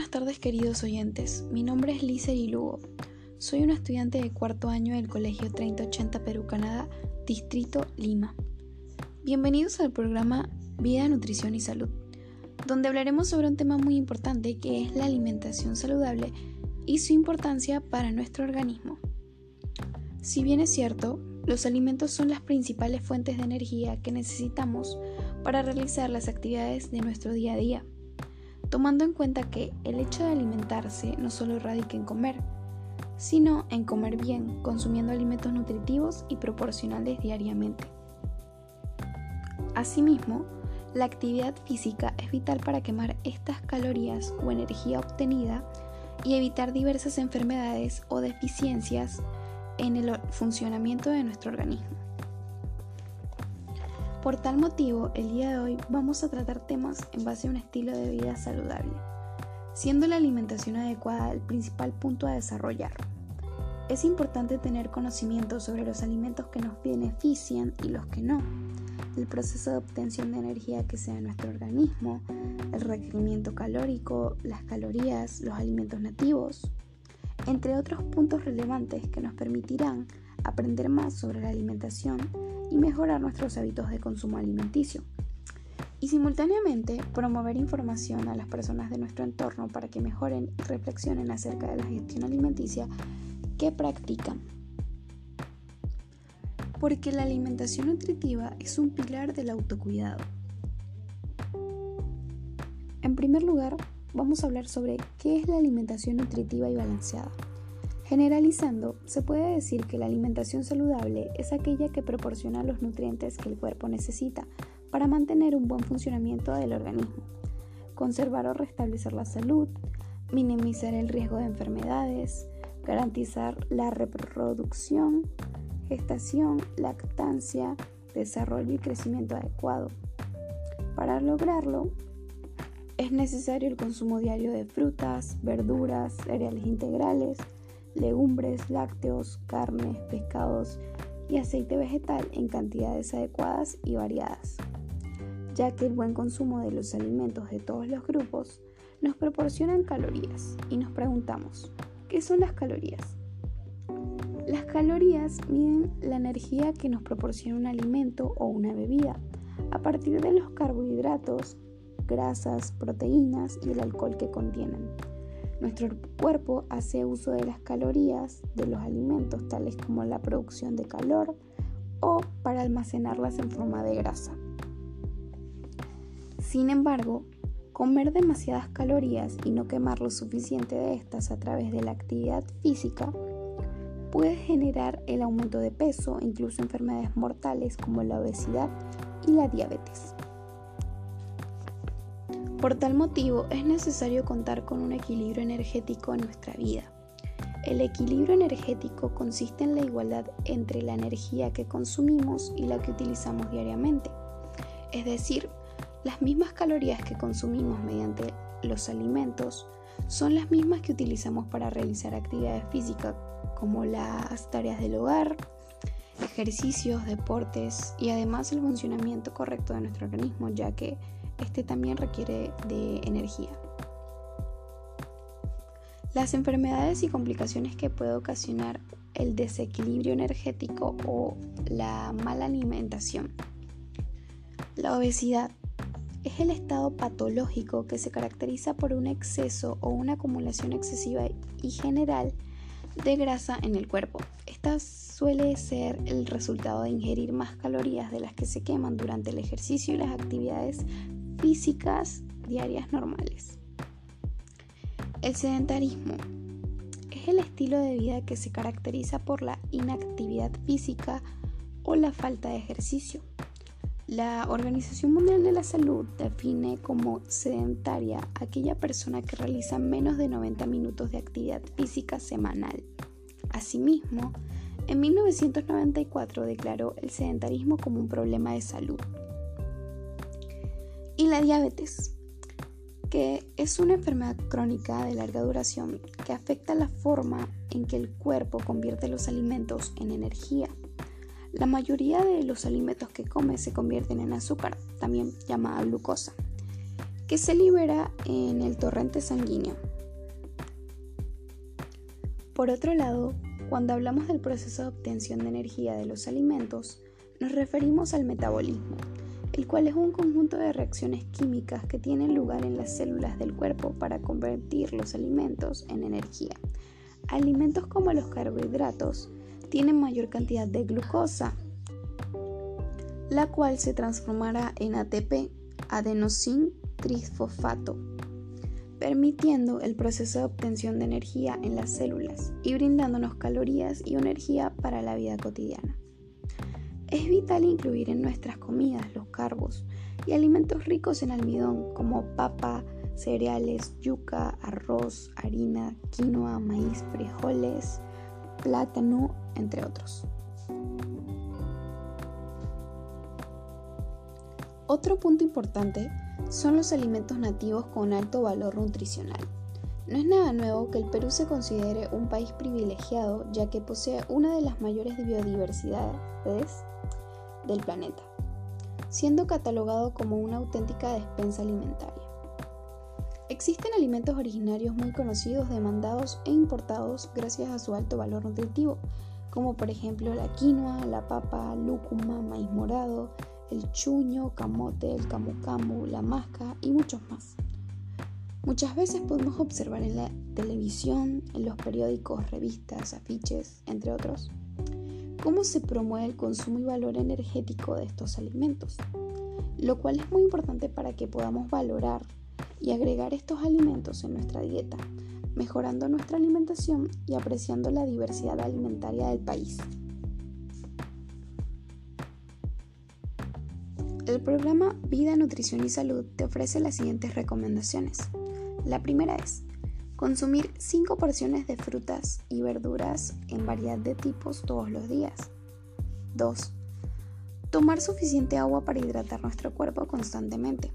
buenas tardes queridos oyentes, mi nombre es Lizer Lugo. Soy una estudiante de cuarto año del Colegio 3080 Perú Canadá, Distrito Lima. Bienvenidos al programa Vida, Nutrición y Salud, donde hablaremos sobre un tema muy importante que es la alimentación saludable y su importancia para nuestro organismo. Si bien es cierto, los alimentos son las principales fuentes de energía que necesitamos para realizar las actividades de nuestro día a día tomando en cuenta que el hecho de alimentarse no solo radica en comer, sino en comer bien, consumiendo alimentos nutritivos y proporcionales diariamente. Asimismo, la actividad física es vital para quemar estas calorías o energía obtenida y evitar diversas enfermedades o deficiencias en el funcionamiento de nuestro organismo. Por tal motivo, el día de hoy vamos a tratar temas en base a un estilo de vida saludable, siendo la alimentación adecuada el principal punto a desarrollar. Es importante tener conocimiento sobre los alimentos que nos benefician y los que no, el proceso de obtención de energía que sea nuestro organismo, el requerimiento calórico, las calorías, los alimentos nativos, entre otros puntos relevantes que nos permitirán aprender más sobre la alimentación y mejorar nuestros hábitos de consumo alimenticio. Y simultáneamente promover información a las personas de nuestro entorno para que mejoren y reflexionen acerca de la gestión alimenticia que practican. Porque la alimentación nutritiva es un pilar del autocuidado. En primer lugar, vamos a hablar sobre qué es la alimentación nutritiva y balanceada. Generalizando, se puede decir que la alimentación saludable es aquella que proporciona los nutrientes que el cuerpo necesita para mantener un buen funcionamiento del organismo, conservar o restablecer la salud, minimizar el riesgo de enfermedades, garantizar la reproducción, gestación, lactancia, desarrollo y crecimiento adecuado. Para lograrlo, es necesario el consumo diario de frutas, verduras, cereales integrales, legumbres, lácteos, carnes, pescados y aceite vegetal en cantidades adecuadas y variadas, ya que el buen consumo de los alimentos de todos los grupos nos proporcionan calorías y nos preguntamos, ¿qué son las calorías? Las calorías miden la energía que nos proporciona un alimento o una bebida a partir de los carbohidratos, grasas, proteínas y el alcohol que contienen. Nuestro cuerpo hace uso de las calorías de los alimentos, tales como la producción de calor o para almacenarlas en forma de grasa. Sin embargo, comer demasiadas calorías y no quemar lo suficiente de estas a través de la actividad física puede generar el aumento de peso, incluso enfermedades mortales como la obesidad y la diabetes. Por tal motivo es necesario contar con un equilibrio energético en nuestra vida. El equilibrio energético consiste en la igualdad entre la energía que consumimos y la que utilizamos diariamente. Es decir, las mismas calorías que consumimos mediante los alimentos son las mismas que utilizamos para realizar actividades físicas como las tareas del hogar, ejercicios, deportes y además el funcionamiento correcto de nuestro organismo, ya que este también requiere de energía. Las enfermedades y complicaciones que puede ocasionar el desequilibrio energético o la mala alimentación. La obesidad es el estado patológico que se caracteriza por un exceso o una acumulación excesiva y general de grasa en el cuerpo. Esta suele ser el resultado de ingerir más calorías de las que se queman durante el ejercicio y las actividades físicas diarias normales. El sedentarismo es el estilo de vida que se caracteriza por la inactividad física o la falta de ejercicio. La Organización Mundial de la Salud define como sedentaria aquella persona que realiza menos de 90 minutos de actividad física semanal. Asimismo, en 1994 declaró el sedentarismo como un problema de salud y la diabetes, que es una enfermedad crónica de larga duración que afecta la forma en que el cuerpo convierte los alimentos en energía. La mayoría de los alimentos que come se convierten en azúcar, también llamada glucosa, que se libera en el torrente sanguíneo. Por otro lado, cuando hablamos del proceso de obtención de energía de los alimentos, nos referimos al metabolismo, el cual es un conjunto de reacciones químicas que tienen lugar en las células del cuerpo para convertir los alimentos en energía. Alimentos como los carbohidratos tienen mayor cantidad de glucosa, la cual se transformará en ATP, adenosín trisfosfato, permitiendo el proceso de obtención de energía en las células y brindándonos calorías y energía para la vida cotidiana. Es vital incluir en nuestras comidas los carbos y alimentos ricos en almidón como papa, cereales, yuca, arroz, harina, quinoa, maíz, frijoles, plátano, entre otros. Otro punto importante son los alimentos nativos con alto valor nutricional. No es nada nuevo que el Perú se considere un país privilegiado ya que posee una de las mayores biodiversidades del planeta, siendo catalogado como una auténtica despensa alimentaria. Existen alimentos originarios muy conocidos, demandados e importados gracias a su alto valor nutritivo, como por ejemplo la quinoa, la papa, lúcuma, maíz morado, el chuño, camote, el camu camu, la masca y muchos más. Muchas veces podemos observar en la televisión, en los periódicos, revistas, afiches, entre otros, cómo se promueve el consumo y valor energético de estos alimentos, lo cual es muy importante para que podamos valorar y agregar estos alimentos en nuestra dieta, mejorando nuestra alimentación y apreciando la diversidad alimentaria del país. El programa Vida, Nutrición y Salud te ofrece las siguientes recomendaciones. La primera es consumir 5 porciones de frutas y verduras en variedad de tipos todos los días. 2. Tomar suficiente agua para hidratar nuestro cuerpo constantemente.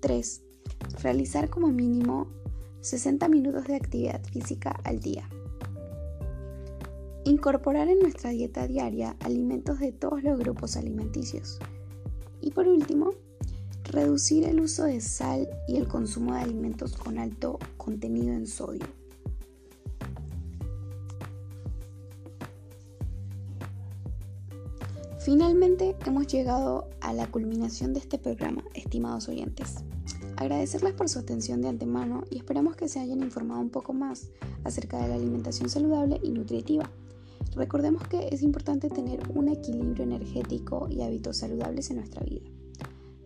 3. Realizar como mínimo 60 minutos de actividad física al día. Incorporar en nuestra dieta diaria alimentos de todos los grupos alimenticios. Y por último, reducir el uso de sal y el consumo de alimentos con alto contenido en sodio. Finalmente hemos llegado a la culminación de este programa, estimados oyentes. Agradecerles por su atención de antemano y esperamos que se hayan informado un poco más acerca de la alimentación saludable y nutritiva. Recordemos que es importante tener un equilibrio energético y hábitos saludables en nuestra vida.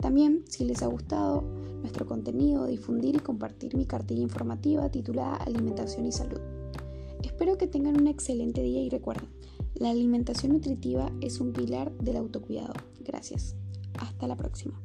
También, si les ha gustado nuestro contenido, difundir y compartir mi cartilla informativa titulada Alimentación y Salud. Espero que tengan un excelente día y recuerden, la alimentación nutritiva es un pilar del autocuidado. Gracias. Hasta la próxima.